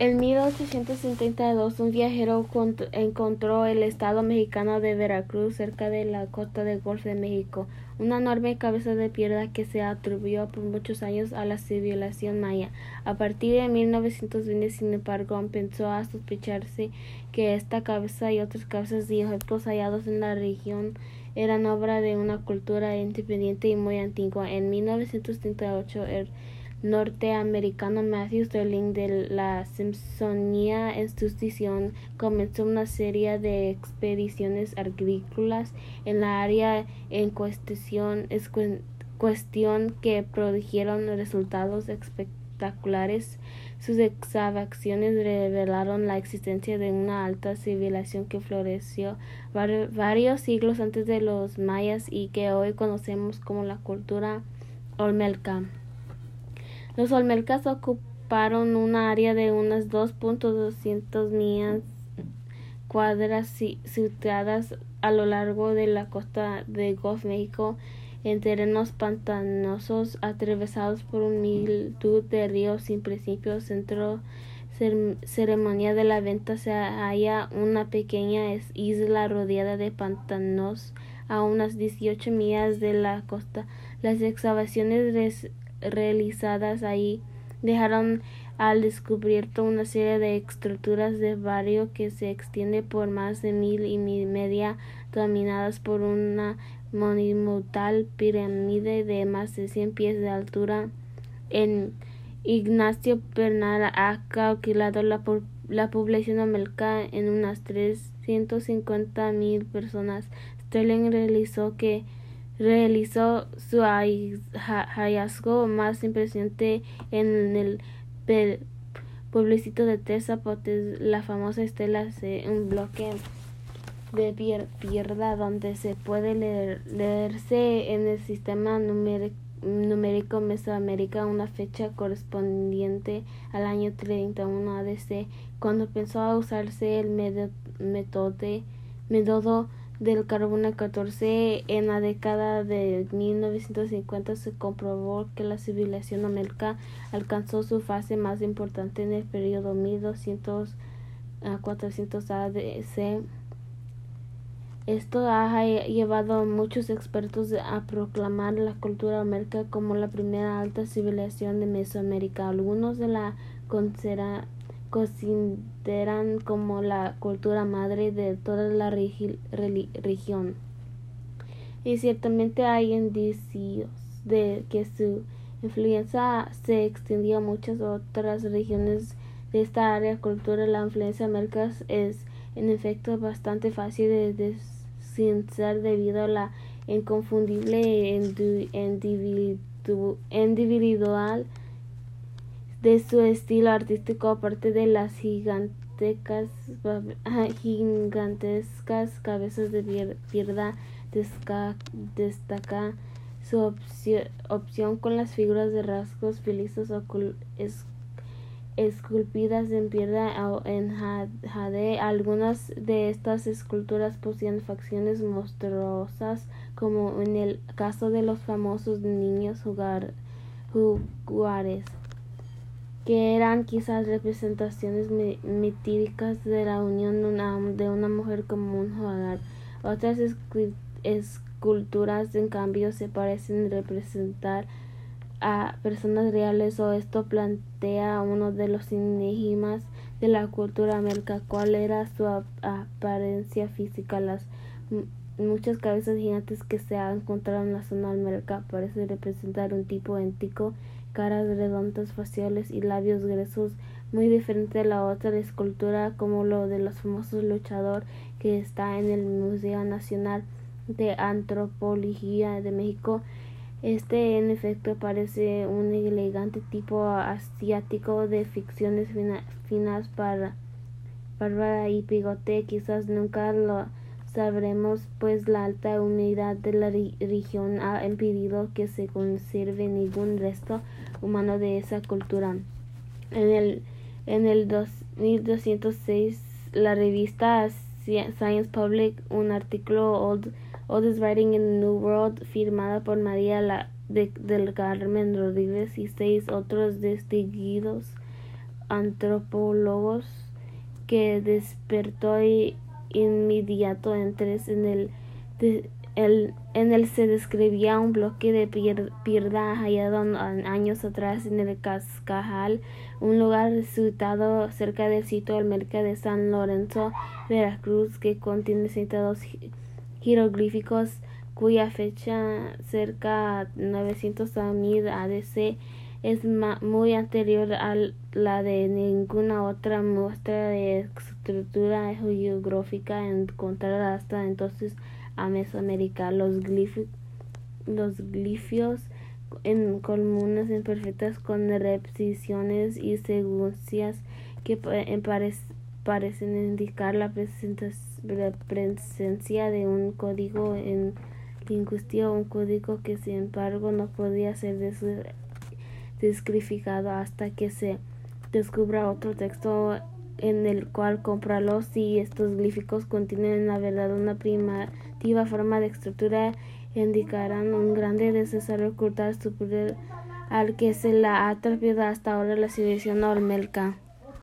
En 1872, un viajero encontró el estado mexicano de Veracruz cerca de la costa del Golfo de México, una enorme cabeza de piedra que se atribuyó por muchos años a la civilización maya. A partir de 1920, sin embargo, empezó a sospecharse que esta cabeza y otras cabezas y objetos hallados en la región eran obra de una cultura independiente y muy antigua. En 1938, el norteamericano Matthew Sterling de la Smithsonian Institution comenzó una serie de expediciones agrícolas en la área en cuestión, cuestión que produjeron resultados espectaculares. Sus excavaciones revelaron la existencia de una alta civilización que floreció varios siglos antes de los mayas y que hoy conocemos como la cultura olmeca. Los Olmecas ocuparon un área de unas 2.200 millas cuadras situadas a lo largo de la costa de Gulf México en terrenos pantanosos atravesados por un multitud de ríos sin principio centro ceremonia de la venta se halla una pequeña isla rodeada de pantanos a unas 18 millas de la costa. Las excavaciones realizadas ahí dejaron al descubierto una serie de estructuras de barrio que se extiende por más de mil y media dominadas por una monumental pirámide de más de 100 pies de altura. En Ignacio Bernal ha calculado la, la población americana en unas 350 mil personas. Sterling realizó que realizó su hallazgo más impresionante en el pueblecito de tres la famosa estela un bloque de piedra donde se puede leerse en el sistema numérico, Mesoamérica una fecha correspondiente al año 31 ADC, cuando empezó a usarse el método del carbono 14 en la década de 1950 se comprobó que la civilización amelca alcanzó su fase más importante en el periodo 1200 a 400 ADC. Esto ha llevado a muchos expertos a proclamar la cultura amelca como la primera alta civilización de Mesoamérica. Algunos de la considera consideran como la cultura madre de toda la región. Y ciertamente hay indicios de que su influencia se extendió a muchas otras regiones de esta área cultural. La influencia americana es en efecto bastante fácil de descifrar debido a la inconfundible individual de su estilo artístico, aparte de las gigantescas, gigantescas cabezas de pierda, destaca su opción, con las figuras de rasgos felices esculpidas en piedra en jade. Algunas de estas esculturas poseen facciones monstruosas, como en el caso de los famosos niños jugar, jugares que eran quizás representaciones mitíricas de la unión de una, mujer como un hogar. Otras esculturas, en cambio, se parecen representar a personas reales o esto plantea uno de los enigmas de la cultura americana, cuál era su apariencia física. Las muchas cabezas gigantes que se han encontrado en la zona americana parecen representar un tipo éntico caras redondas faciales y labios gruesos muy diferente de la otra escultura como lo de los famosos luchador que está en el Museo Nacional de Antropología de México. Este en efecto parece un elegante tipo asiático de ficciones finas para bárbara y bigote. Quizás nunca lo sabremos, pues la alta humedad de la región ha impedido que se conserve ningún resto humano de esa cultura. En el, en el 2206, la revista Science Public un artículo Old, Oldest Writing in the New World firmada por María la, del Carmen Rodríguez y seis otros distinguidos antropólogos que despertó inmediato interés en el, en el se describía un bloque de piedra hallado años atrás en el Cascajal, un lugar situado cerca del sitio del mercado de San Lorenzo, Veracruz, que contiene 102 jeroglíficos cuya fecha cerca 900 ADC es muy anterior a la de ninguna otra muestra de estructura geográfica encontrada hasta entonces a Mesoamérica. Los, los glifios en columnas imperfectas con repeticiones y secuencias que parecen indicar la, presencia de un código en lingüística, un código que sin embargo no podía ser descrificado hasta que se descubra otro texto en el cual comprarlos si estos glíficos contienen la verdad una primitiva forma de estructura indicarán un grande necesario ocultar superior al que se la ha atrevido hasta ahora la civilización olmeca.